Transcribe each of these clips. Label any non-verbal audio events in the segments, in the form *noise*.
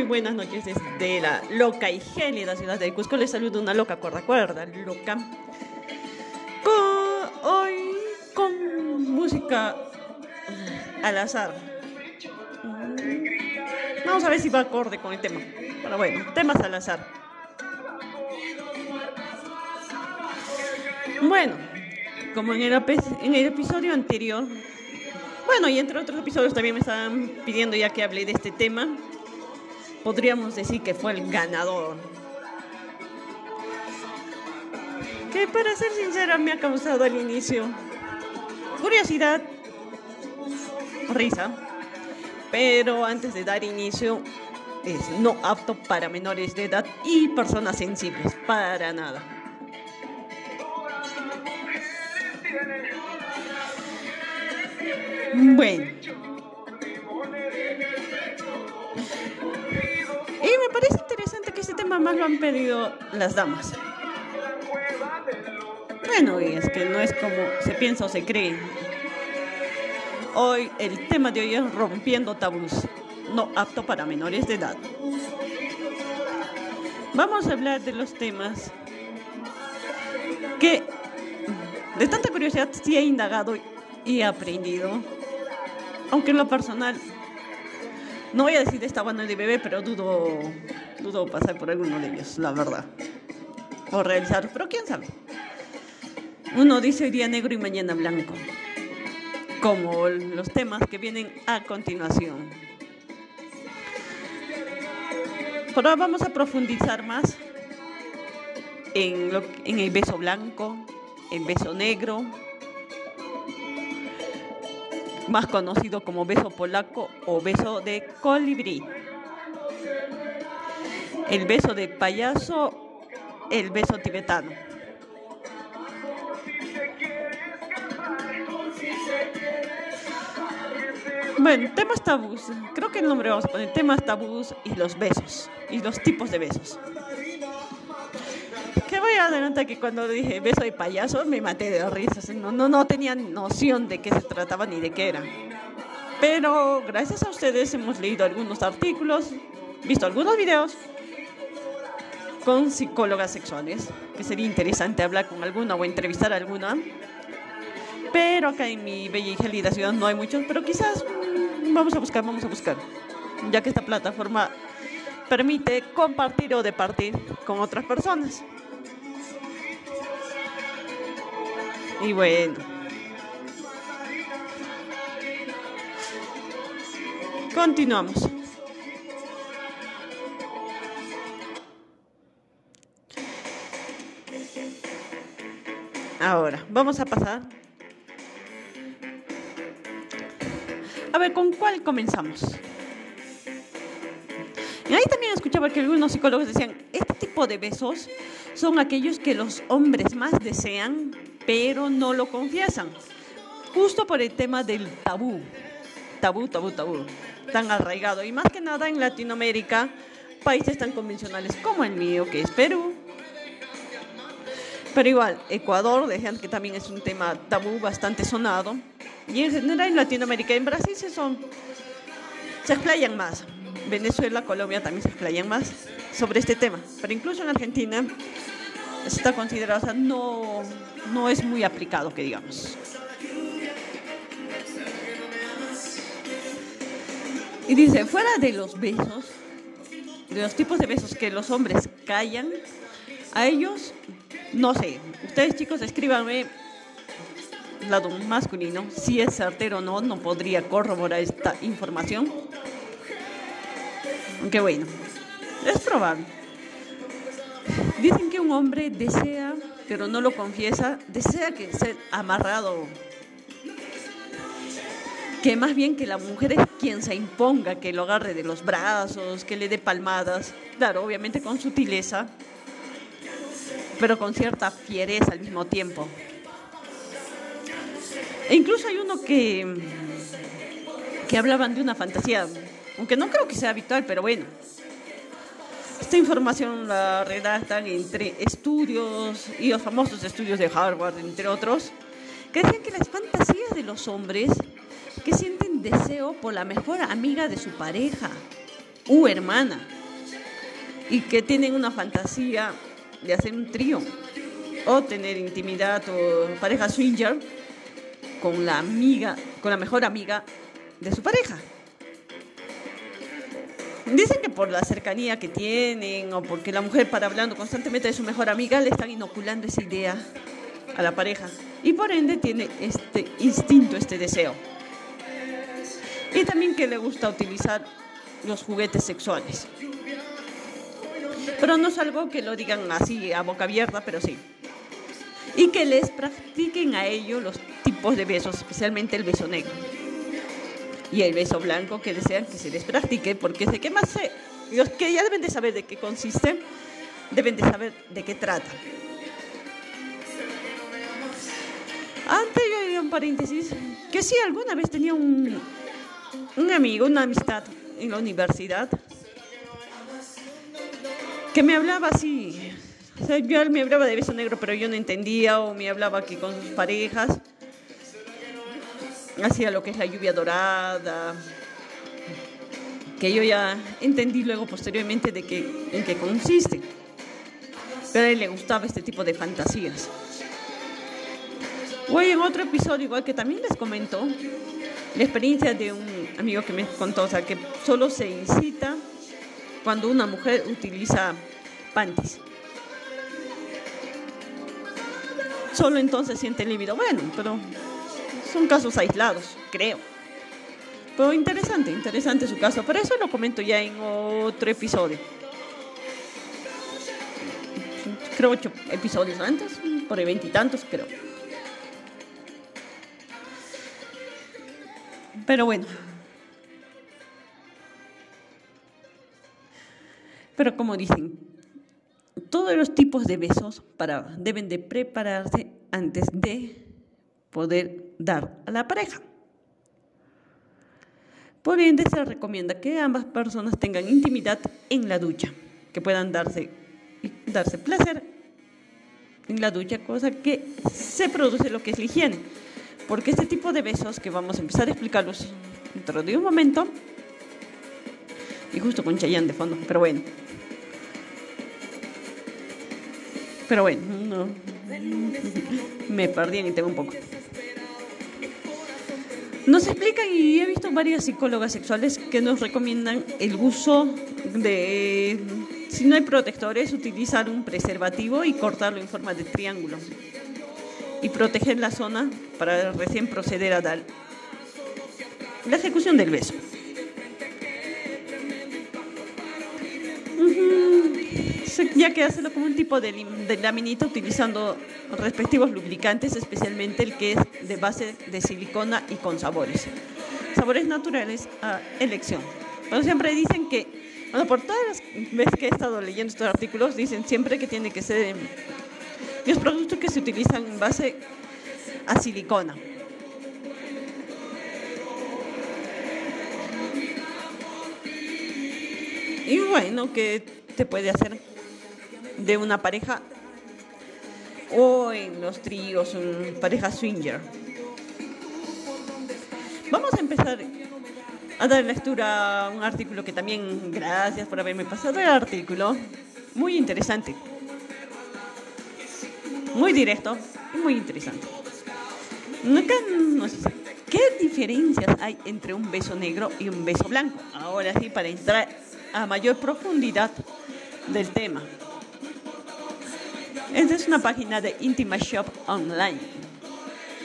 Muy buenas noches desde la loca y gélida ciudad de Cusco. Les saludo una loca cuerda cuerda, loca. hoy con música al azar. Mm. Vamos a ver si va acorde con el tema. Pero bueno, temas al azar. Bueno, como en el, en el episodio anterior, bueno, y entre otros episodios también me estaban pidiendo ya que hable de este tema, podríamos decir que fue el ganador. Que para ser sincera me ha causado al inicio curiosidad, risa, pero antes de dar inicio es no apto para menores de edad y personas sensibles, para nada. Bueno. Tema más lo han pedido las damas. Bueno, y es que no es como se piensa o se cree. Hoy el tema de hoy es rompiendo tabús, no apto para menores de edad. Vamos a hablar de los temas que de tanta curiosidad sí he indagado y he aprendido. Aunque en lo personal, no voy a decir esta banda de bebé, pero dudo, dudo pasar por alguno de ellos, la verdad. O realizar, pero quién sabe. Uno dice hoy día negro y mañana blanco como los temas que vienen a continuación. Ahora vamos a profundizar más en, en el beso blanco, el beso negro, más conocido como beso polaco o beso de colibrí. El beso de payaso, el beso tibetano. Bueno, temas tabús. Creo que el nombre vamos a poner temas tabús y los besos. Y los tipos de besos. Que voy a adelantar que cuando dije beso de payaso me maté de risas. No, no, no tenía noción de qué se trataba ni de qué era. Pero gracias a ustedes hemos leído algunos artículos, visto algunos videos con psicólogas sexuales, que sería interesante hablar con alguna o entrevistar a alguna. Pero acá en mi bella y gélida ciudad no hay muchos, pero quizás vamos a buscar, vamos a buscar, ya que esta plataforma permite compartir o departir con otras personas. Y bueno. Continuamos. Ahora, vamos a pasar A ver, ¿con cuál comenzamos? Y ahí también escuchaba que algunos psicólogos decían, este tipo de besos son aquellos que los hombres más desean, pero no lo confiesan. Justo por el tema del tabú. Tabú, tabú, tabú. Tan arraigado. Y más que nada en Latinoamérica, países tan convencionales como el mío, que es Perú. Pero igual, Ecuador, decían que también es un tema tabú bastante sonado. Y en general en Latinoamérica, en Brasil se son, se explayan más. Venezuela, Colombia también se explayan más sobre este tema. Pero incluso en Argentina está considerado, o sea, no, no es muy aplicado, que digamos. Y dice, fuera de los besos, de los tipos de besos que los hombres callan, a ellos, no sé, ustedes chicos escríbanme lado masculino, si es certero o no, no podría corroborar esta información. Aunque bueno, es probable. Dicen que un hombre desea, pero no lo confiesa, desea que sea amarrado. Que más bien que la mujer es quien se imponga, que lo agarre de los brazos, que le dé palmadas. Claro, obviamente con sutileza, pero con cierta fiereza al mismo tiempo. E incluso hay uno que, que hablaban de una fantasía, aunque no creo que sea habitual, pero bueno. Esta información la redactan entre estudios y los famosos estudios de Harvard, entre otros, que dicen que las fantasías de los hombres que sienten deseo por la mejor amiga de su pareja u hermana y que tienen una fantasía de hacer un trío o tener intimidad o pareja swinger con la amiga, con la mejor amiga de su pareja. Dicen que por la cercanía que tienen o porque la mujer para hablando constantemente de su mejor amiga le están inoculando esa idea a la pareja y por ende tiene este instinto, este deseo. Y también que le gusta utilizar los juguetes sexuales. Pero no es algo que lo digan así a boca abierta, pero sí. Y que les practiquen a ellos los tipos de besos, especialmente el beso negro. Y el beso blanco que desean que se les practique, porque sé que más sé. Los que ya deben de saber de qué consiste, deben de saber de qué trata. Antes yo haría un paréntesis, que sí, alguna vez tenía un, un amigo, una amistad en la universidad, que me hablaba así. O sea, yo me hablaba de beso negro, pero yo no entendía, o me hablaba que con sus parejas hacía lo que es la lluvia dorada, que yo ya entendí luego posteriormente de qué, en qué consiste. Pero a él le gustaba este tipo de fantasías. Hoy en otro episodio, igual que también les comento, la experiencia de un amigo que me contó, o sea, que solo se incita cuando una mujer utiliza panties. Solo entonces siente líbido. Bueno, pero son casos aislados, creo. Pero interesante, interesante su caso. Pero eso lo comento ya en otro episodio. Creo ocho episodios antes, por ahí veintitantos, creo. Pero bueno. Pero como dicen, todos los tipos de besos para, deben de prepararse antes de poder dar a la pareja. Por ende, se recomienda que ambas personas tengan intimidad en la ducha, que puedan darse, darse placer en la ducha, cosa que se produce lo que es la higiene. Porque este tipo de besos que vamos a empezar a explicarlos dentro de un momento, y justo con Chayanne de fondo, pero bueno. Pero bueno, no. me perdí en tema un poco. Nos explican y he visto varias psicólogas sexuales que nos recomiendan el uso de, si no hay protectores, utilizar un preservativo y cortarlo en forma de triángulo y proteger la zona para recién proceder a dar la ejecución del beso. Ya que hacerlo como un tipo de, de laminita utilizando respectivos lubricantes, especialmente el que es de base de silicona y con sabores. Sabores naturales a elección. Pero siempre dicen que, bueno, por todas las veces que he estado leyendo estos artículos, dicen siempre que tiene que ser los productos que se utilizan en base a silicona. Y bueno, que te puede hacer de una pareja o en los tríos, en pareja swinger. Vamos a empezar a dar lectura a un artículo que también, gracias por haberme pasado el artículo, muy interesante, muy directo y muy interesante. ¿Qué diferencias hay entre un beso negro y un beso blanco? Ahora sí, para entrar a mayor profundidad del tema. Esta es una página de Intima Shop Online.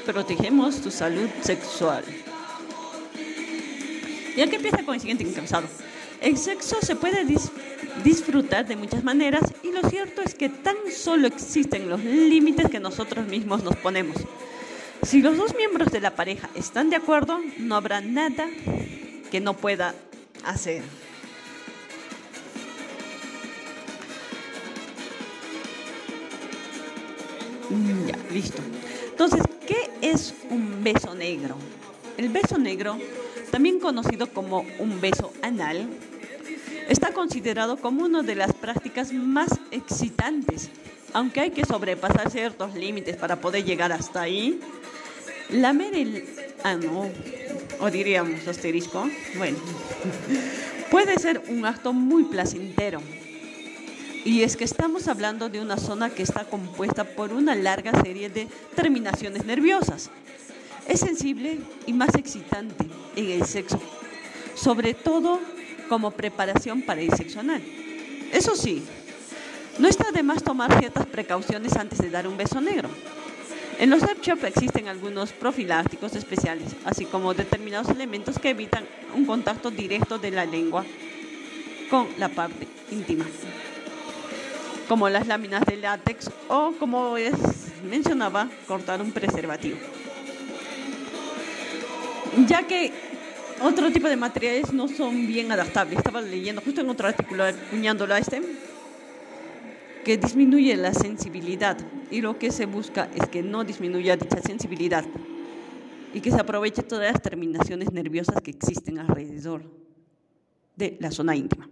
Protegemos tu salud sexual. Y aquí empieza con el siguiente encabezado. El sexo se puede disfrutar de muchas maneras y lo cierto es que tan solo existen los límites que nosotros mismos nos ponemos. Si los dos miembros de la pareja están de acuerdo, no habrá nada que no pueda hacer. Ya, listo. Entonces, ¿qué es un beso negro? El beso negro, también conocido como un beso anal, Está considerado como una de las prácticas más excitantes, aunque hay que sobrepasar ciertos límites para poder llegar hasta ahí. Lamer el ano, o diríamos asterisco, bueno, *laughs* puede ser un acto muy placentero. Y es que estamos hablando de una zona que está compuesta por una larga serie de terminaciones nerviosas. Es sensible y más excitante en el sexo, sobre todo como preparación para el sexo anal. Eso sí, no está de más tomar ciertas precauciones antes de dar un beso negro. En los sex existen algunos profilácticos especiales, así como determinados elementos que evitan un contacto directo de la lengua con la parte íntima, como las láminas de látex o, como es, mencionaba, cortar un preservativo. Ya que otro tipo de materiales no son bien adaptables. Estaba leyendo justo en otro artículo, acuñándolo a este, que disminuye la sensibilidad y lo que se busca es que no disminuya dicha sensibilidad y que se aproveche todas las terminaciones nerviosas que existen alrededor de la zona íntima.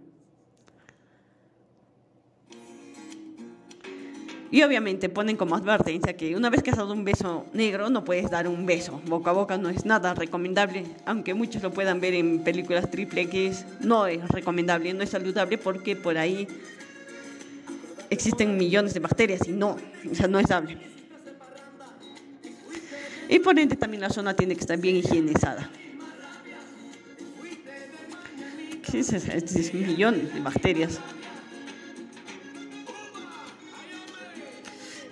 Y obviamente ponen como advertencia que una vez que has dado un beso negro no puedes dar un beso. Boca a boca no es nada recomendable, aunque muchos lo puedan ver en películas triple X, no es recomendable, no es saludable porque por ahí existen millones de bacterias y no, o sea, no es dable. Y por ende también la zona tiene que estar bien higienizada. ¿Qué es millones de bacterias.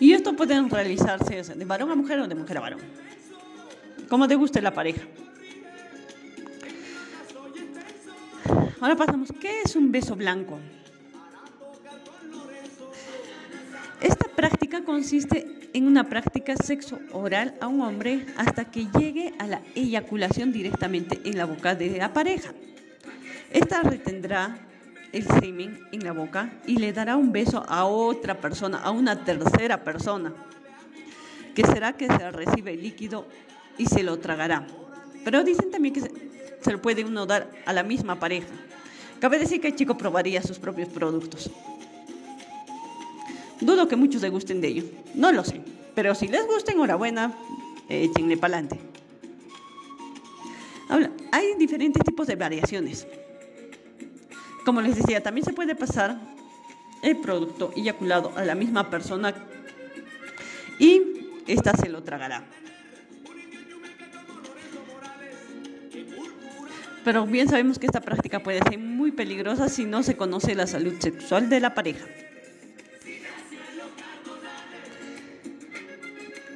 Y esto puede realizarse de varón a mujer o de mujer a varón, como te guste la pareja. Ahora pasamos, ¿qué es un beso blanco? Esta práctica consiste en una práctica sexo oral a un hombre hasta que llegue a la eyaculación directamente en la boca de la pareja. Esta retendrá el semen en la boca y le dará un beso a otra persona, a una tercera persona, que será que se recibe el líquido y se lo tragará. Pero dicen también que se, lo puede uno dar a la misma pareja. Cabe decir que el chico probaría sus propios productos. Dudo que muchos le gusten de ello. No lo sé. Pero si les gusta, enhorabuena, échenle para adelante. Hay diferentes tipos de variaciones. Como les decía, también se puede pasar el producto eyaculado a la misma persona y ésta se lo tragará. Pero bien sabemos que esta práctica puede ser muy peligrosa si no se conoce la salud sexual de la pareja.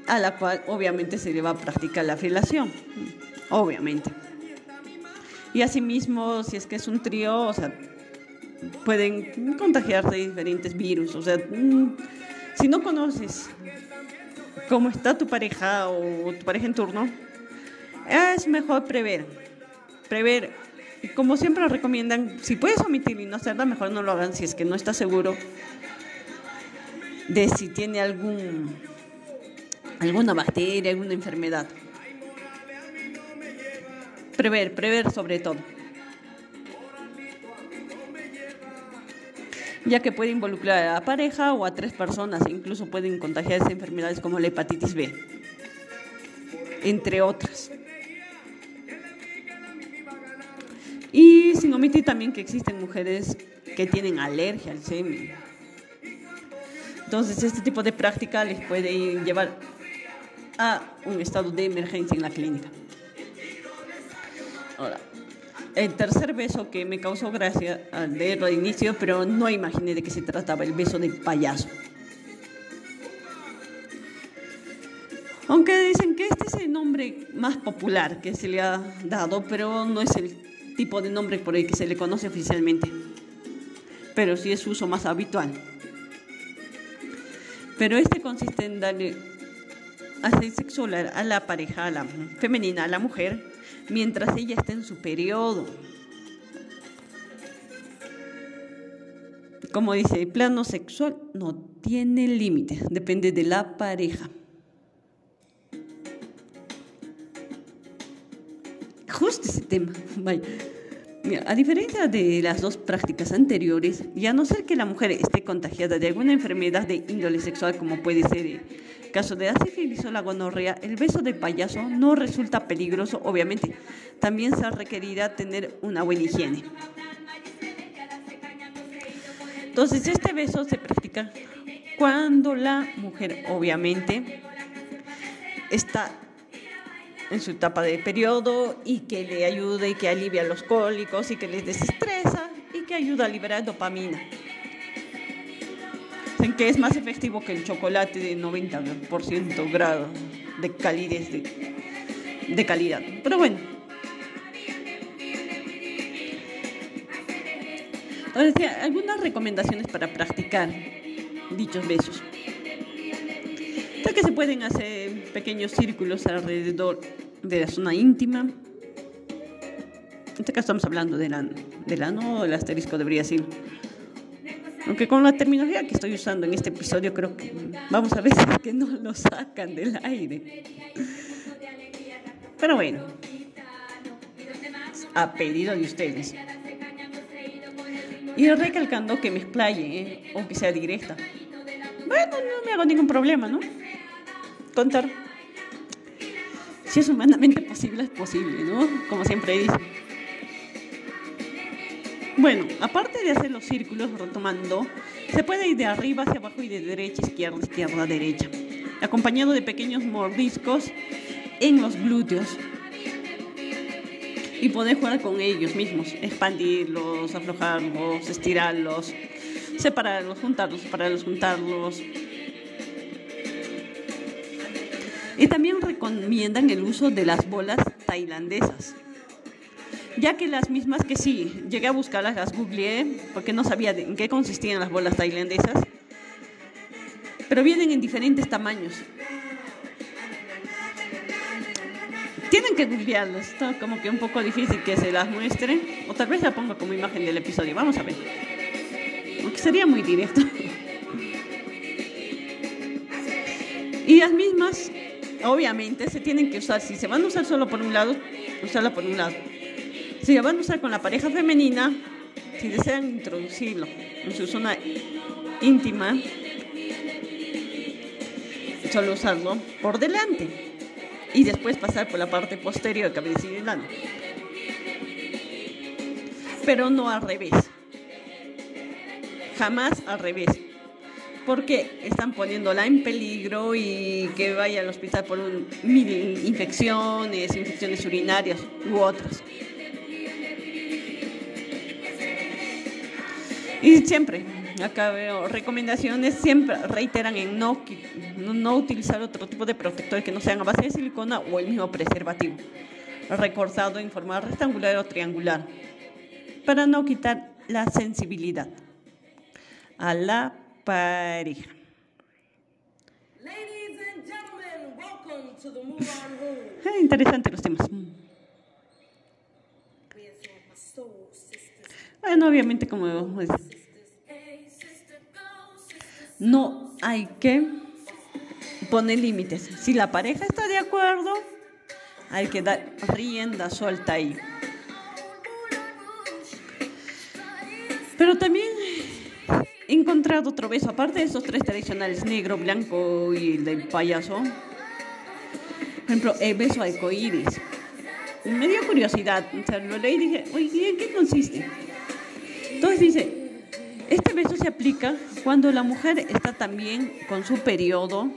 A la cual obviamente se le va a practicar la filación. Obviamente. Y asimismo, si es que es un trío, o sea, pueden contagiarse diferentes virus. O sea, mm, si no conoces cómo está tu pareja o tu pareja en turno, es mejor prever. Prever. Como siempre recomiendan, si puedes omitir y no hacerla, mejor no lo hagan si es que no estás seguro de si tiene algún alguna bacteria, alguna enfermedad. Prever, prever sobre todo. Ya que puede involucrar a la pareja o a tres personas e incluso pueden contagiarse enfermedades como la hepatitis B, entre otras. Y sin omitir también que existen mujeres que tienen alergia al semen. Entonces, este tipo de práctica les puede llevar a un estado de emergencia en la clínica. Ahora, el tercer beso que me causó gracia al leerlo de inicio, pero no imaginé de qué se trataba, el beso de payaso. Aunque dicen que este es el nombre más popular que se le ha dado, pero no es el tipo de nombre por el que se le conoce oficialmente. Pero sí es su uso más habitual. Pero este consiste en darle hacer sexual a la pareja, a la femenina, a la mujer, mientras ella está en su periodo. Como dice, el plano sexual no tiene límites, depende de la pareja. Justo ese tema. *laughs* A diferencia de las dos prácticas anteriores, y a no ser que la mujer esté contagiada de alguna enfermedad de índole sexual, como puede ser el caso de la sífilis o la gonorrea, el beso de payaso no resulta peligroso, obviamente. También se requerirá tener una buena higiene. Entonces, este beso se practica cuando la mujer, obviamente, está en su etapa de periodo y que le ayuda y que alivia los cólicos y que les desestresa y que ayuda a liberar dopamina. En que es más efectivo que el chocolate de 90% grado de calidez de, de calidad. Pero bueno. Entonces, algunas recomendaciones para practicar dichos besos que se pueden hacer pequeños círculos alrededor de la zona íntima. En este caso estamos hablando del ano, del ano el asterisco debería ser. Aunque con la terminología que estoy usando en este episodio creo que vamos a ver si es *laughs* que no lo sacan del aire. Pero bueno, a pedido de ustedes. Y recalcando que me explaye, ¿eh? o que sea directa. Bueno, no me hago ningún problema, ¿no? Contar. Si es humanamente posible, es posible, ¿no? Como siempre dice. Bueno, aparte de hacer los círculos retomando, se puede ir de arriba hacia abajo y de derecha a izquierda, izquierda a derecha, acompañado de pequeños mordiscos en los glúteos. Y poder jugar con ellos mismos, expandirlos, aflojarlos, estirarlos, separarlos, juntarlos, separarlos, juntarlos, Y también recomiendan el uso de las bolas tailandesas, ya que las mismas que sí, llegué a buscarlas, las googleé, porque no sabía en qué consistían las bolas tailandesas, pero vienen en diferentes tamaños. Tienen que googlearlas, está como que un poco difícil que se las muestre, o tal vez la ponga como imagen del episodio, vamos a ver. Aunque sería muy directo. *laughs* Y las mismas obviamente se tienen que usar, si se van a usar solo por un lado, usarla por un lado. Si la van a usar con la pareja femenina, si desean introducirlo en su zona íntima, solo usarlo por delante y después pasar por la parte posterior, cabe decir el ano. Pero no al revés. Jamás al revés porque están poniéndola en peligro y que vaya al hospital por un, mil infecciones, infecciones urinarias u otras. Y siempre, acá veo recomendaciones, siempre reiteran en no, no utilizar otro tipo de protectores que no sean a base de silicona o el mismo preservativo, recortado en forma rectangular o triangular, para no quitar la sensibilidad a la pareja. Interesante los temas. Bueno, obviamente como no hay que poner límites. Si la pareja está de acuerdo, hay que dar rienda suelta ahí. Pero también he encontrado otro beso, aparte de esos tres tradicionales, negro, blanco y el del payaso. Por ejemplo, el beso arcoíris. Me dio curiosidad, o sea, lo leí y dije, oye, ¿en qué consiste? Entonces dice, este beso se aplica cuando la mujer está también con su periodo,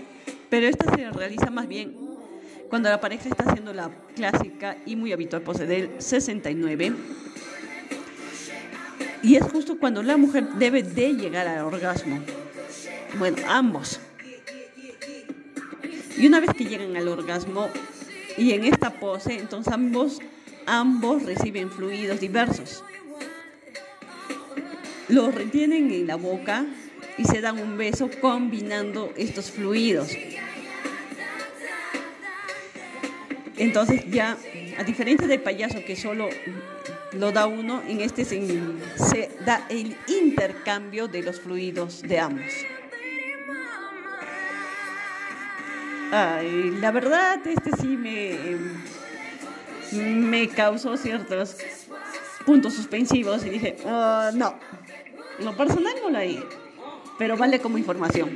pero esta se realiza más bien cuando la pareja está haciendo la clásica y muy habitual pose del 69 y es justo cuando la mujer debe de llegar al orgasmo. Bueno, ambos. Y una vez que llegan al orgasmo y en esta pose, entonces ambos, ambos reciben fluidos diversos. Los retienen en la boca y se dan un beso combinando estos fluidos. Entonces ya, a diferencia del payaso que solo lo da uno, en este se, da el intercambio de los fluidos de ambos. Ay, la verdad, este sí me, me causó ciertos puntos suspensivos y dije, uh, no, lo personal no lo haría, pero vale como información.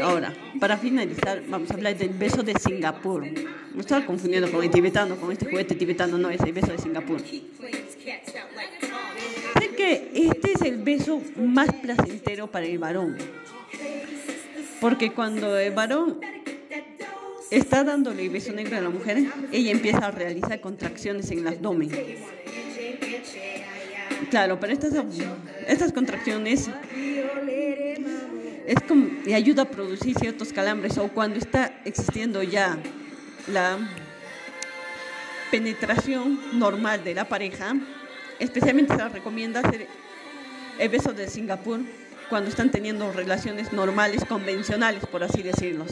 Ahora, para finalizar, vamos a hablar del beso de Singapur. Me estaba confundiendo con el tibetano, con este juguete tibetano, no es el beso de Singapur. Sé que este es el beso más placentero para el varón. Porque cuando el varón está dándole el beso negro a la mujer, ella empieza a realizar contracciones en el abdomen. Claro, pero estas, estas contracciones es como, y ayuda a producir ciertos calambres o cuando está existiendo ya la penetración normal de la pareja, especialmente se recomienda hacer el beso de Singapur cuando están teniendo relaciones normales, convencionales, por así decirlo.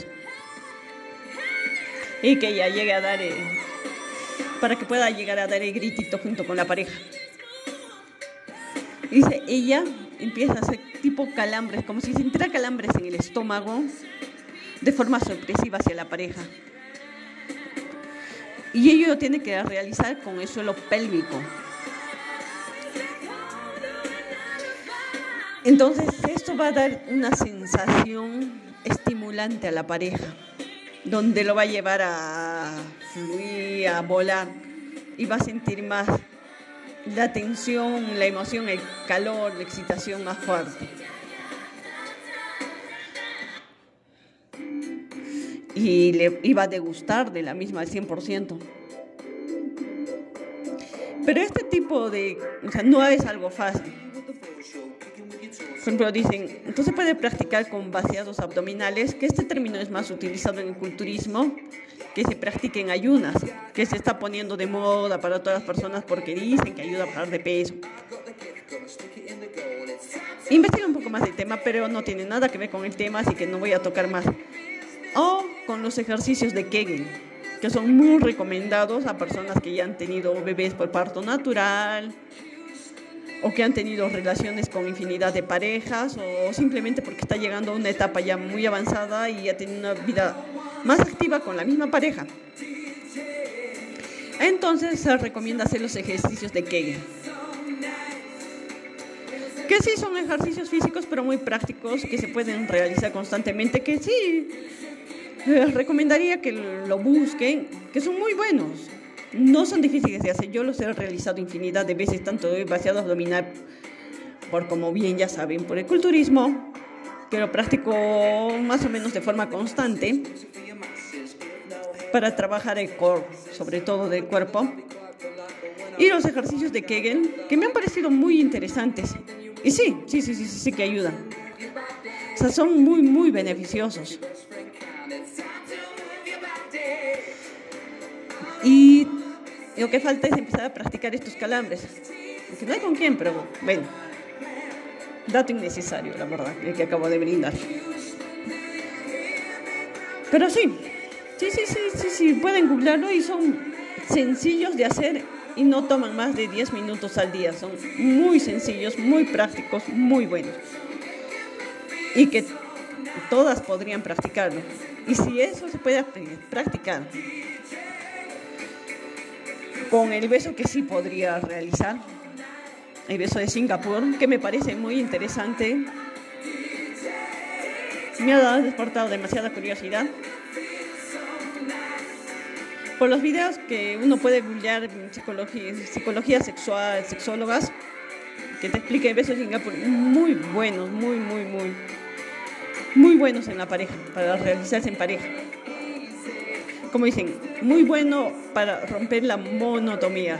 Y que ella llegue a dar, para que pueda llegar a dar el gritito junto con la pareja. Dice, ella empieza a hacer tipo calambres, como si sintiera calambres en el estómago, de forma sorpresiva hacia la pareja. Y ello lo tiene que realizar con el suelo pélvico. Entonces, esto va a dar una sensación estimulante a la pareja, donde lo va a llevar a fluir, a volar, y va a sentir más la tensión, la emoción, el calor, la excitación más fuerte. Y le iba a degustar de la misma al 100%. Pero este tipo de, o sea, no es algo fácil. Por ejemplo, dicen, entonces puede practicar con vaciados abdominales, que este término es más utilizado en el culturismo, que se practique en ayunas, que se está poniendo de moda para todas las personas porque dicen que ayuda a bajar de peso. Investiga un poco más del tema, pero no tiene nada que ver con el tema, así que no voy a tocar más. O con los ejercicios de Kegel, que son muy recomendados a personas que ya han tenido bebés por parto natural, o que han tenido relaciones con infinidad de parejas o simplemente porque está llegando a una etapa ya muy avanzada y ya tiene una vida más activa con la misma pareja. Entonces se recomienda hacer los ejercicios de Kegel. Que sí son ejercicios físicos pero muy prácticos que se pueden realizar constantemente, que sí les recomendaría que lo busquen, que son muy buenos. No son difíciles de hacer, yo los he realizado infinidad de veces, tanto vaciado abdominal, por como bien ya saben, por el culturismo, que lo practico más o menos de forma constante para trabajar el core, sobre todo del cuerpo. Y los ejercicios de Kegel, que me han parecido muy interesantes. Y sí, sí, sí, sí, sí, sí que ayudan. O sea, son muy, muy beneficiosos. Y lo que falta es empezar a practicar estos calambres. Porque no hay con quién, pero bueno, dato innecesario, la verdad, el que acabo de brindar. Pero sí, sí, sí, sí, sí, sí, pueden googlearlo y son sencillos de hacer y no toman más de 10 minutos al día. Son muy sencillos, muy prácticos, muy buenos. Y que todas podrían practicarlo. Y si eso se puede practicar con el beso que sí podría realizar, el beso de Singapur, que me parece muy interesante. Me ha despertado demasiada curiosidad. Por los videos que uno puede googlear psicología, psicología sexual, sexólogas, que te explique el beso de Singapur, muy buenos, muy, muy, muy, muy buenos en la pareja, para realizarse en pareja como dicen, muy bueno para romper la monotomía.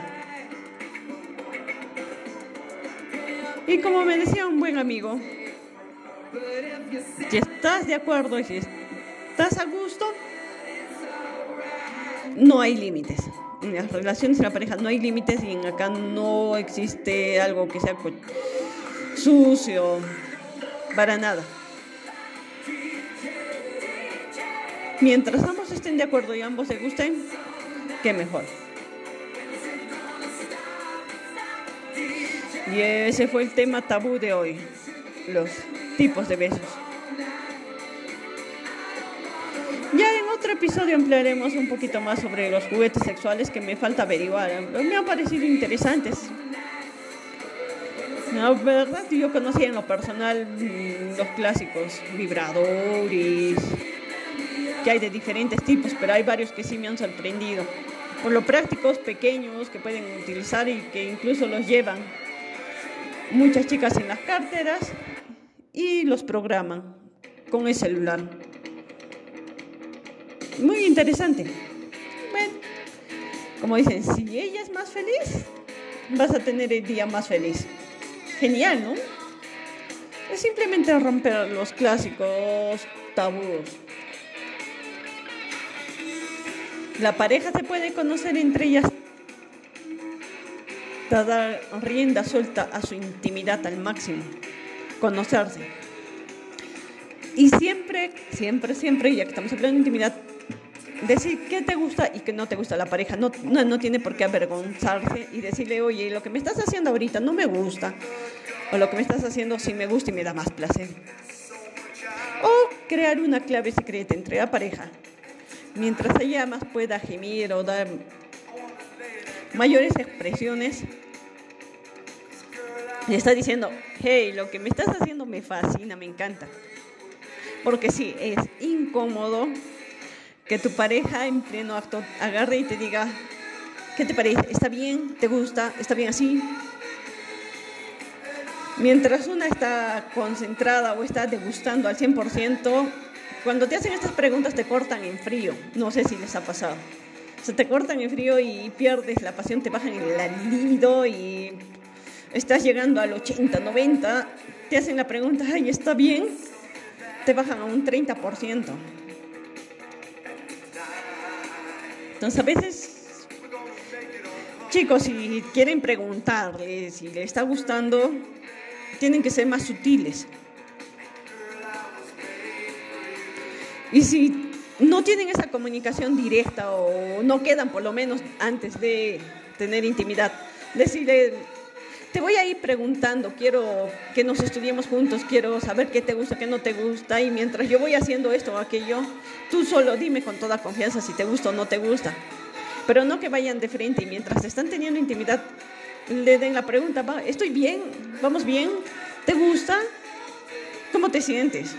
Y como me decía un buen amigo, si estás de acuerdo y si estás a gusto, no hay límites. En las relaciones de la pareja no hay límites y en acá no existe algo que sea sucio, para nada. Mientras ambos estén de acuerdo y ambos se gusten, qué mejor. Y ese fue el tema tabú de hoy, los tipos de besos. Ya en otro episodio emplearemos un poquito más sobre los juguetes sexuales que me falta averiguar. Me han parecido interesantes. La verdad, yo conocía en lo personal mm, los clásicos vibradores, que hay de diferentes tipos, pero hay varios que sí me han sorprendido. Por lo prácticos, pequeños, que pueden utilizar y que incluso los llevan muchas chicas en las carteras y los programan con el celular. Muy interesante. Bueno, como dicen, si ella es más feliz, vas a tener el día más feliz. Genial, ¿no? Es simplemente romper los clásicos tabús. La pareja se puede conocer entre ellas, dar rienda suelta a su intimidad al máximo, conocerse. Y siempre, siempre, siempre, ya que estamos hablando de intimidad, decir qué te gusta y qué no te gusta la pareja. No, no, no, tiene por qué avergonzarse y decirle, oye, lo que me estás haciendo ahorita no me gusta. O lo que me estás haciendo sí me gusta y me da más placer. O crear una clave secreta entre la pareja mientras ella más pueda gemir o dar mayores expresiones, le está diciendo, hey, lo que me estás haciendo me fascina, me encanta. Porque sí, es incómodo que tu pareja en pleno acto agarre y te diga, ¿qué te parece? ¿Está bien? ¿Te gusta? ¿Está bien así? Mientras una está concentrada o está degustando al 100%, cuando te hacen estas preguntas te cortan en frío. No sé si les ha pasado. Se te cortan en frío y pierdes la pasión, te bajan el libido y estás llegando al 80, 90. Te hacen la pregunta, ay, ¿está bien? Te bajan a un 30%. Entonces a veces, chicos, si quieren preguntarle si le está gustando, tienen que ser más sutiles. Y si no tienen esa comunicación directa o no quedan por lo menos antes de tener intimidad, decirle, te voy a ir preguntando, quiero que nos estudiemos juntos, quiero saber qué te gusta, qué no te gusta, y mientras yo voy haciendo esto o aquello, tú solo dime con toda confianza si te gusta o no te gusta. Pero no que vayan de frente y mientras están teniendo intimidad, le den la pregunta, ¿estoy bien? ¿Vamos bien? ¿Te gusta? ¿Cómo te sientes?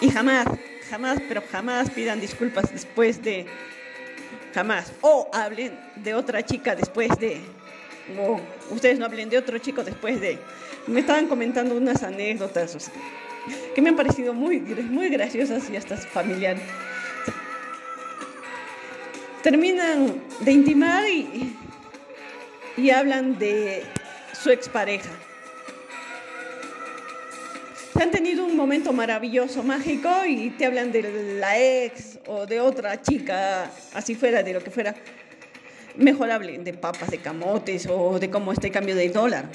Y jamás, jamás, pero jamás pidan disculpas después de, jamás. O hablen de otra chica después de, o ustedes no hablen de otro chico después de. Me estaban comentando unas anécdotas que me han parecido muy, muy graciosas y hasta familiares. Terminan de intimar y, y hablan de su expareja han tenido un momento maravilloso, mágico, y te hablan de la ex o de otra chica, así fuera, de lo que fuera. Mejor hablen de papas, de camotes o de cómo está el cambio del dólar.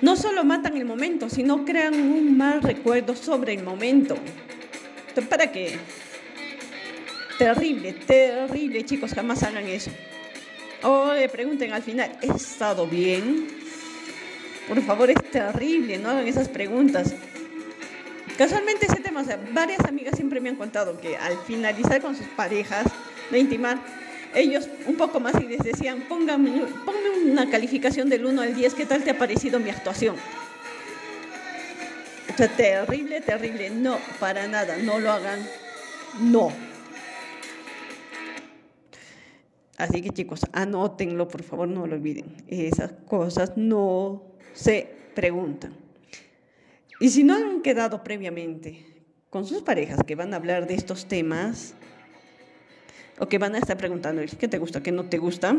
No solo matan el momento, sino crean un mal recuerdo sobre el momento. ¿Para qué? Terrible, terrible, chicos, jamás hagan eso. O le pregunten al final, ¿he estado bien? Por favor, es terrible, no hagan esas preguntas. Casualmente ese tema, o sea, varias amigas siempre me han contado que al finalizar con sus parejas de intimar, ellos un poco más y les decían, póngame, póngame una calificación del 1 al 10, ¿qué tal te ha parecido mi actuación? O sea, terrible, terrible, no, para nada, no lo hagan, no. Así que chicos, anótenlo, por favor, no lo olviden. Esas cosas no se preguntan. Y si no han quedado previamente con sus parejas que van a hablar de estos temas, o que van a estar preguntando, ¿qué te gusta, qué no te gusta?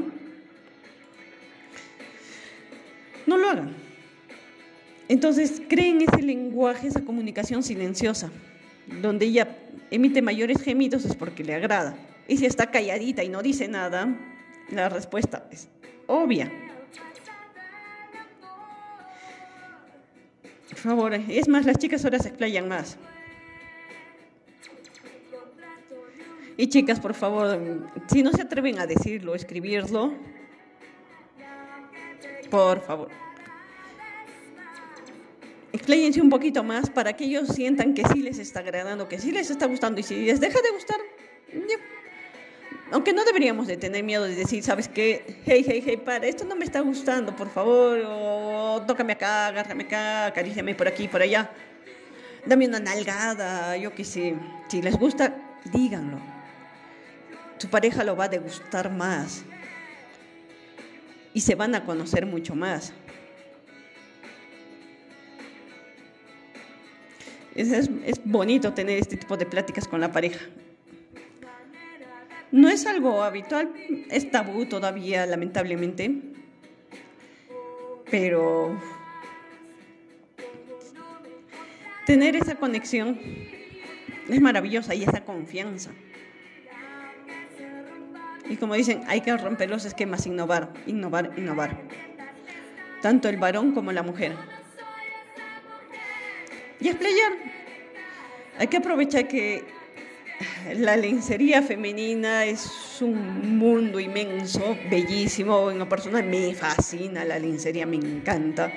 No lo hagan. Entonces, creen ese lenguaje, esa comunicación silenciosa, donde ella emite mayores gemidos es porque le agrada. Y si está calladita y no dice nada, la respuesta es obvia. Por favor, es más, las chicas ahora se explayan más. Y chicas, por favor, si no se atreven a decirlo, escribirlo, por favor. expléyense un poquito más para que ellos sientan que sí les está agradando, que sí les está gustando y si les deja de gustar, aunque no deberíamos de tener miedo de decir, ¿sabes qué? Hey, hey, hey, para, esto no me está gustando, por favor, o tócame acá, agárrame acá, acaríciame por aquí, por allá. Dame una nalgada, yo qué sé. Si les gusta, díganlo. Tu pareja lo va a degustar más. Y se van a conocer mucho más. Es, es, bonito tener este tipo de pláticas con la pareja. No es algo habitual, es tabú todavía, lamentablemente. Pero tener esa conexión es maravillosa y esa confianza. Y como dicen, hay que romper los esquemas, innovar, innovar, innovar. Tanto el varón como la mujer. Y explayar. Hay que aprovechar que la lencería femenina es un mundo inmenso, bellísimo. En lo personal me fascina la lencería, me encanta.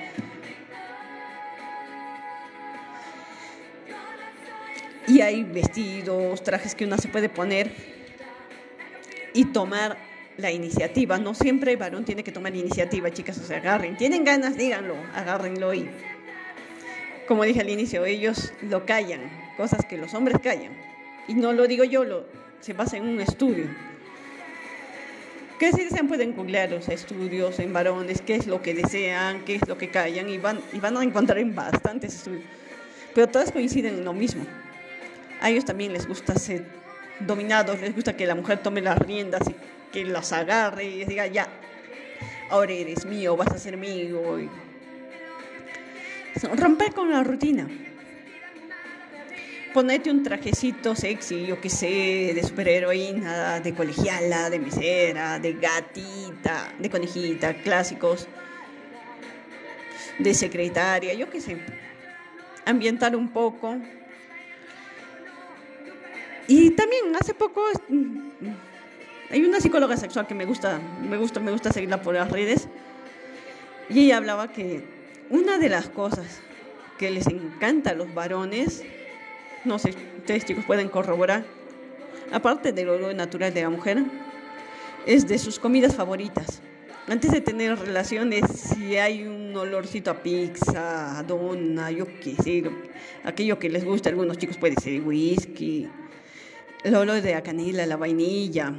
Y hay vestidos, trajes que uno se puede poner y tomar la iniciativa. No siempre el varón tiene que tomar iniciativa, chicas, o sea, agarren. Tienen ganas, díganlo, agárrenlo y, como dije al inicio, ellos lo callan, cosas que los hombres callan. Y no lo digo yo, lo, se basa en un estudio. ¿Qué si desean? Pueden googlear los estudios en varones, qué es lo que desean, qué es lo que callan, y van, y van a encontrar en bastantes estudios. Pero todas coinciden en lo mismo. A ellos también les gusta ser dominados, les gusta que la mujer tome las riendas y que las agarre y diga, ya, ahora eres mío, vas a ser mío. Romper con la rutina ponete un trajecito sexy, yo qué sé, de superheroína, de colegiala, de mesera, de gatita, de conejita, clásicos, de secretaria, yo qué sé. Ambientar un poco. Y también hace poco hay una psicóloga sexual que me gusta, me gusta, me gusta seguirla por las redes. Y ella hablaba que una de las cosas que les encanta a los varones no sé, ustedes chicos pueden corroborar, aparte del olor natural de la mujer, es de sus comidas favoritas. Antes de tener relaciones, si hay un olorcito a pizza, a dona, yo qué sé, aquello que les gusta a algunos chicos puede ser whisky, el olor de la canela, la vainilla,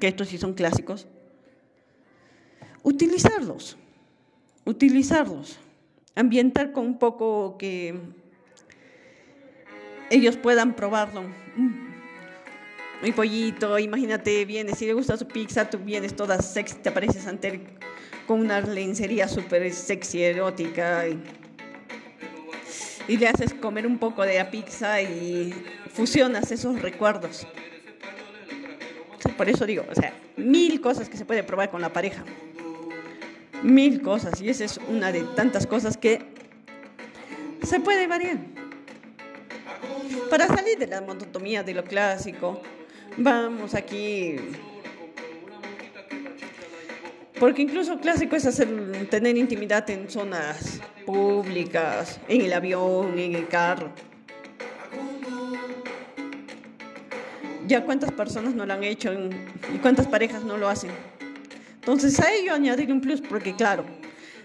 que estos sí son clásicos. Utilizarlos, utilizarlos, ambientar con un poco que ellos puedan probarlo. Mi pollito, imagínate, vienes, si le gusta su pizza, tú vienes toda sexy, te apareces ante él con una lencería súper sexy, erótica. Y, y, le haces comer un poco de la pizza y fusionas esos recuerdos. Por eso digo, o sea, mil cosas que se puede probar con la pareja. Mil cosas. Y esa es una de tantas cosas que se puede variar para salir de la monotomía de lo clásico. Vamos aquí. Porque incluso clásico es hacer, tener intimidad en zonas públicas, en el avión, en el carro. Ya cuántas personas no lo han hecho y cuántas parejas no lo hacen. Entonces a ello añadir un plus porque claro,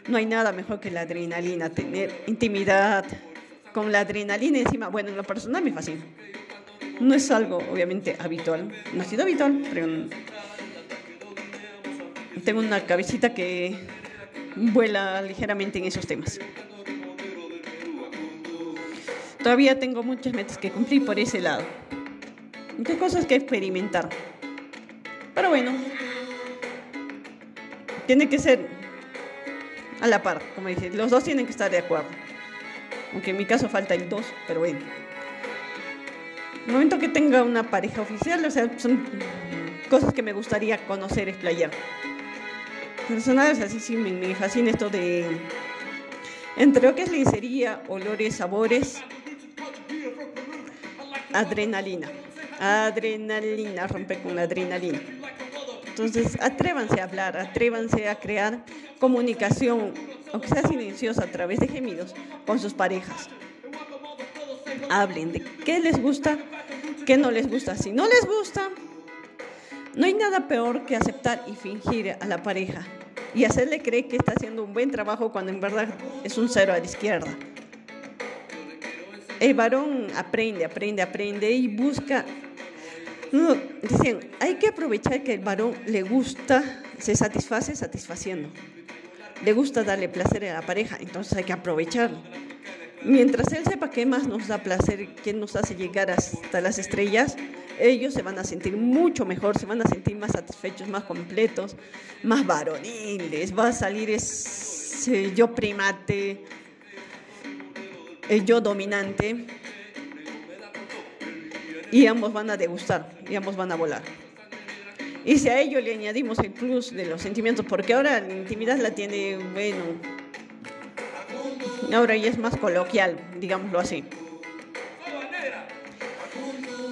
no hay nada mejor que la adrenalina, tener intimidad, con la adrenalina encima. Bueno, en lo personal me fascina. No es algo, obviamente, habitual. No ha sido habitual, pero tengo una cabecita que vuela ligeramente en esos temas. Todavía tengo muchas metas que cumplir por ese lado. Muchas cosas que experimentar. Pero bueno, tiene que ser a la par, como dije, los dos tienen que estar de acuerdo aunque en mi caso falta el 2, pero bueno. El momento que tenga una pareja oficial, o sea, son cosas que me gustaría conocer, explayar. Personales, así sí, me, fascina esto de, entre lo que es lencería, olores, sabores, adrenalina. Adrenalina, rompe con la adrenalina. Entonces, atrévanse a hablar, atrévanse a crear comunicación aunque sea silenciosa a través de gemidos, con sus parejas. Hablen de qué les gusta, qué no les gusta. Si no les gusta, no hay nada peor que aceptar y fingir a la pareja y hacerle creer que está haciendo un buen trabajo cuando en verdad es un cero a la izquierda. El varón aprende, aprende, aprende y busca. No, dicen, hay que aprovechar que el varón le gusta, se satisface satisfaciendo. Le gusta darle placer a la pareja, entonces hay que aprovecharlo. Mientras él sepa qué más nos da placer, qué nos hace llegar hasta las estrellas, ellos se van a sentir mucho mejor, se van a sentir más satisfechos, más completos, más varoniles, va a salir ese yo primate, el yo dominante, y ambos van a degustar, y ambos van a volar. Y si a ello le añadimos el plus de los sentimientos, porque ahora la intimidad la tiene, bueno, ahora ya es más coloquial, digámoslo así.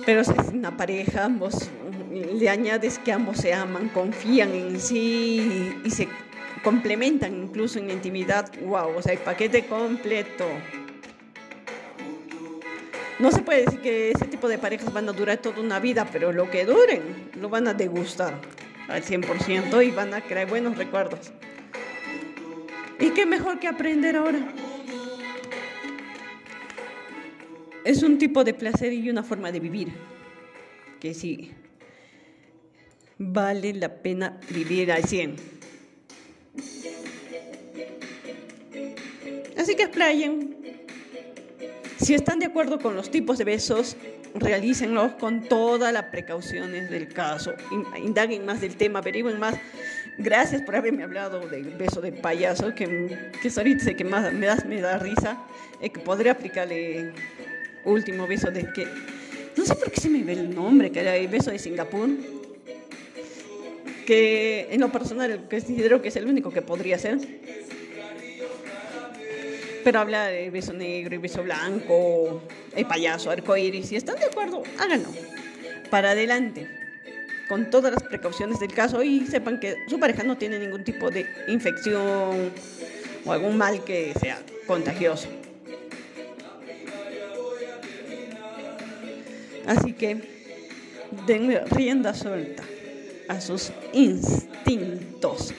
Pero si es una pareja, ambos le añades que ambos se aman, confían en sí y, se complementan incluso en la intimidad. ¡Wow! O sea, el paquete completo. No se puede decir que ese tipo de parejas van a durar toda una vida, pero lo que duren lo van a degustar al 100% y van a crear buenos recuerdos. ¿Y qué mejor que aprender ahora? es un tipo de placer y una forma de vivir que sí vale la pena vivir al 100. Así que explayen. Si están de acuerdo con los tipos de besos, realícenlos con todas las precauciones del caso. Indaguen más del tema, averigüen más. Gracias por haberme hablado del beso de payaso, que, que ahorita que más me da, me da risa, eh, que podré aplicarle último beso de que... No sé por qué se me ve el nombre, que era el beso de Singapur. Que en lo personal considero que es el único que podría ser. Pero habla de beso negro y beso blanco, el payaso, arcoíris. Si están de acuerdo, háganlo. Para adelante. Con todas las precauciones del caso y sepan que su pareja no tiene ningún tipo de infección o algún mal que sea contagioso. Así que denle rienda suelta a sus instintos.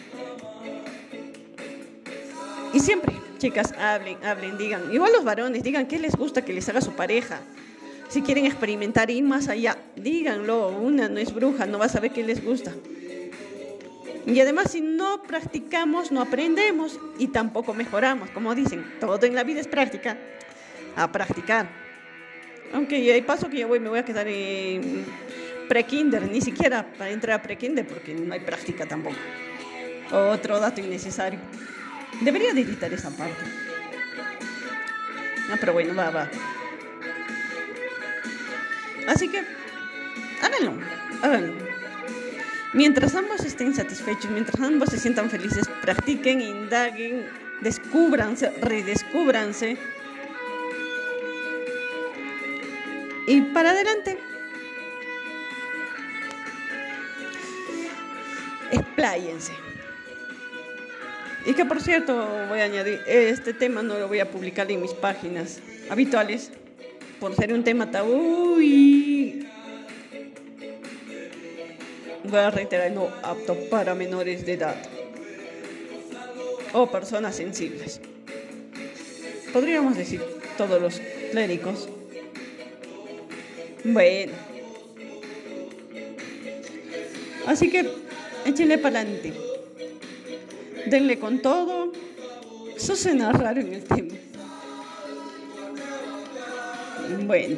Y siempre, chicas, hablen, hablen, digan. Igual los varones, digan qué les gusta que les haga su pareja. Si quieren experimentar ir más allá, díganlo. Una no es bruja, no va a saber qué les gusta. Y además, si no practicamos, no aprendemos y tampoco mejoramos. Como dicen, todo en la vida es práctica. A practicar. Aunque hay paso que yo voy, me voy a quedar en pre-kinder, ni siquiera para entrar a pre-kinder porque no hay práctica tampoco. Otro dato innecesario. Debería de editar esa parte. No, pero bueno, va, va. Así que, háganlo, háganlo. Mientras ambos estén satisfechos, mientras ambos se sientan felices, practiquen, indaguen, descúbranse, redescúbranse y para adelante. Expláyense. Y que por cierto, voy a añadir, este tema no lo voy a publicar en mis páginas habituales, por ser un tema tabú y voy a reiterar, no apto para menores de edad o personas sensibles. Podríamos decir todos los clérigos bueno. Así que échenle para adelante. Denle con todo. Eso suena raro en el tema. Bueno.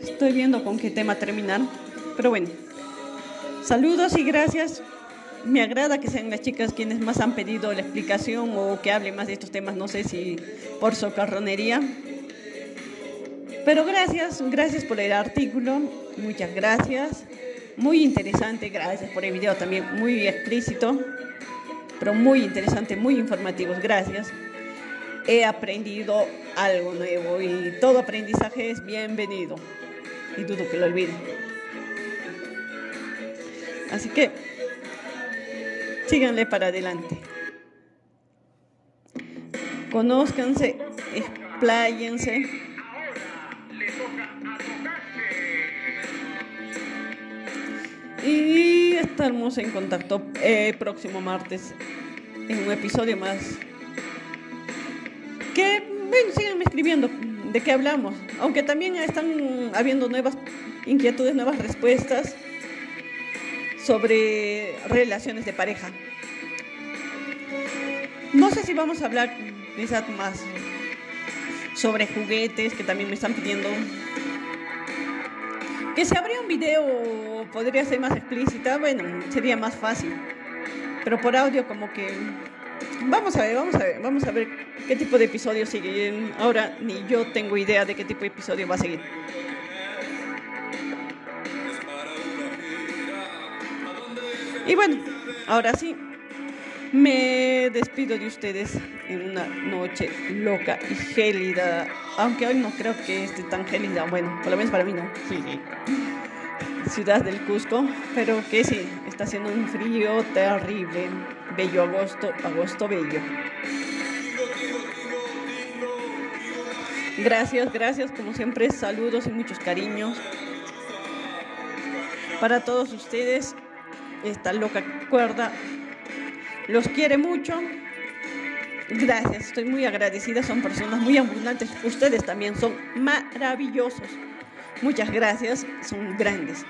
Estoy viendo con qué tema terminar. Pero bueno. Saludos y gracias me agrada que sean las chicas quienes más han pedido la explicación o que hable más de estos temas, no sé si por socarronería. Pero gracias, gracias por el artículo, muchas gracias. Muy interesante, gracias por el video también, muy explícito, pero muy interesante, muy informativo, gracias. He aprendido algo nuevo y todo aprendizaje es bienvenido. y dudo que lo olviden. Así que síganle para adelante. Conózcanse, expláyense. Y estamos en contacto eh, próximo martes en un episodio más. Que, ven, síganme escribiendo de qué hablamos. Aunque también están habiendo nuevas inquietudes, nuevas respuestas sobre relaciones de pareja. No sé si vamos a hablar quizás más sobre juguetes que también me están pidiendo. Que habría un video podría ser más explícita, bueno, sería más fácil. Pero por audio como que vamos a ver, vamos a ver, vamos a ver qué tipo de episodio sigue. Ahora ni yo tengo idea de qué tipo de episodio va a seguir. Y bueno, ahora sí, me despido de ustedes en una noche loca y gélida, aunque hoy no creo que esté tan gélida, bueno, por lo menos para mí no. Ciudad del Cusco, pero que sí, está haciendo un frío terrible, bello agosto, agosto bello. Gracias, gracias, como siempre, saludos y muchos cariños para todos ustedes esta loca cuerda. Los quiere mucho. Gracias, estoy muy agradecida. Son personas muy abundantes. Ustedes también son maravillosos. Muchas gracias, son grandes.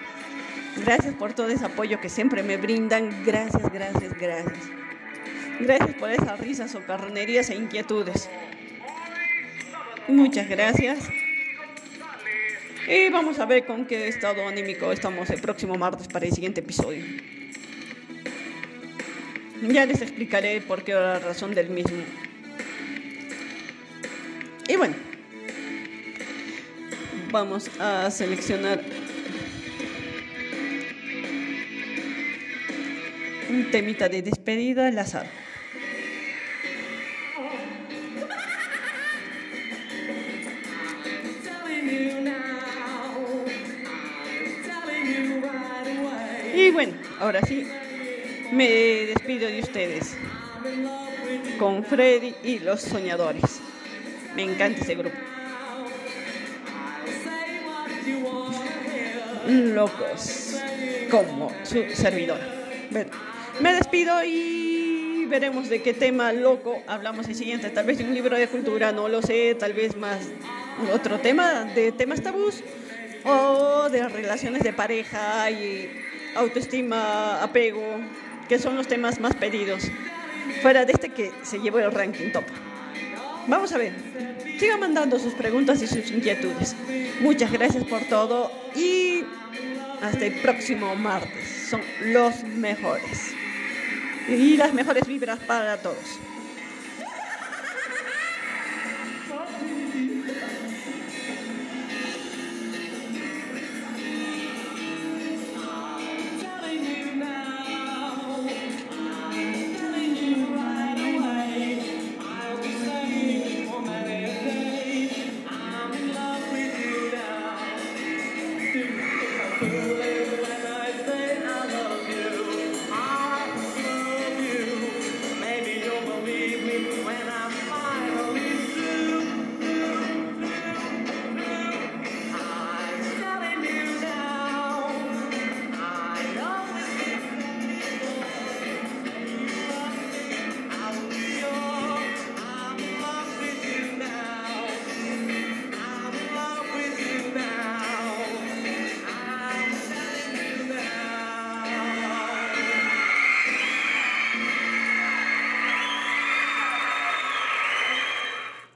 Gracias por todo ese apoyo que siempre me brindan. Gracias, gracias, gracias. Gracias por esas risas, socarronerías e inquietudes. Muchas gracias. Y vamos a ver con qué estado anímico estamos el próximo martes para el siguiente episodio. Ya les explicaré por qué la razón del mismo. Y bueno, vamos a seleccionar un temita de despedida al azar. Y bueno, ahora sí, me despido de ustedes con Freddy y los soñadores. Me encanta ese grupo. Locos, como su servidor. me despido y veremos de qué tema loco hablamos el siguiente. Tal vez de un libro de cultura, no lo sé, tal vez más otro tema de temas tabús o de relaciones de pareja y autoestima, apego, que son los temas más pedidos, fuera de este que se llevó el ranking top. Vamos a ver, sigan mandando sus preguntas y sus inquietudes. Muchas gracias por todo y hasta el próximo martes. Son los mejores. Y las mejores vibras para todos.